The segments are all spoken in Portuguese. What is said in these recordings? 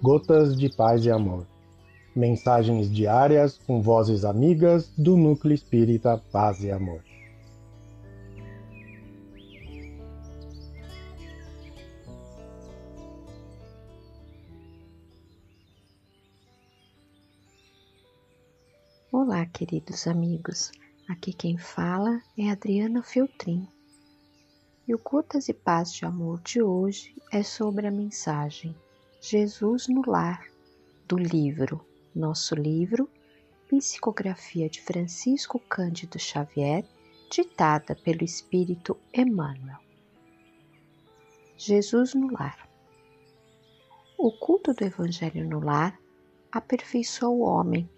Gotas de Paz e Amor. Mensagens diárias com vozes amigas do Núcleo Espírita Paz e Amor. Olá, queridos amigos. Aqui quem fala é Adriana Filtrin. E o Gotas e Paz de Amor de hoje é sobre a mensagem Jesus no Lar, do livro Nosso Livro, Psicografia de Francisco Cândido Xavier, ditada pelo Espírito Emmanuel. Jesus no Lar. O culto do Evangelho no lar aperfeiçoa o homem.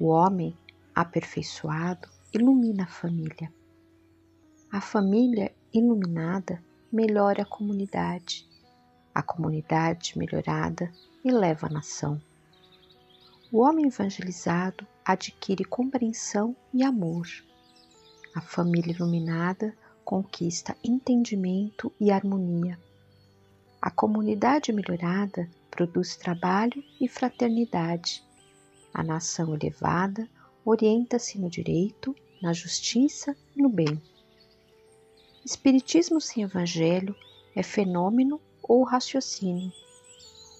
O homem aperfeiçoado ilumina a família. A família iluminada melhora a comunidade a comunidade melhorada eleva a nação. O homem evangelizado adquire compreensão e amor. A família iluminada conquista entendimento e harmonia. A comunidade melhorada produz trabalho e fraternidade. A nação elevada orienta-se no direito, na justiça e no bem. Espiritismo sem evangelho é fenômeno ou raciocínio.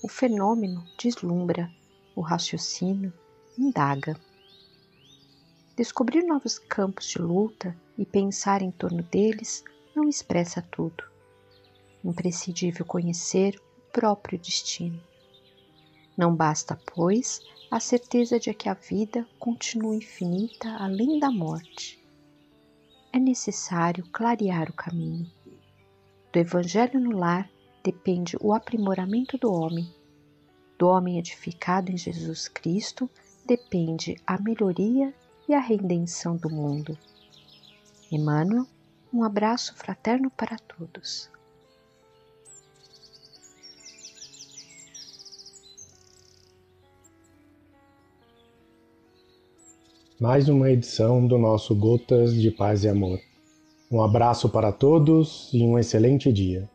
O fenômeno deslumbra, o raciocínio indaga. Descobrir novos campos de luta e pensar em torno deles não expressa tudo. Imprescindível conhecer o próprio destino. Não basta, pois, a certeza de que a vida continua infinita além da morte. É necessário clarear o caminho. Do Evangelho no lar depende o aprimoramento do homem. Do homem edificado em Jesus Cristo depende a melhoria e a redenção do mundo. Emmanuel, um abraço fraterno para todos. Mais uma edição do nosso Gotas de Paz e Amor. Um abraço para todos e um excelente dia.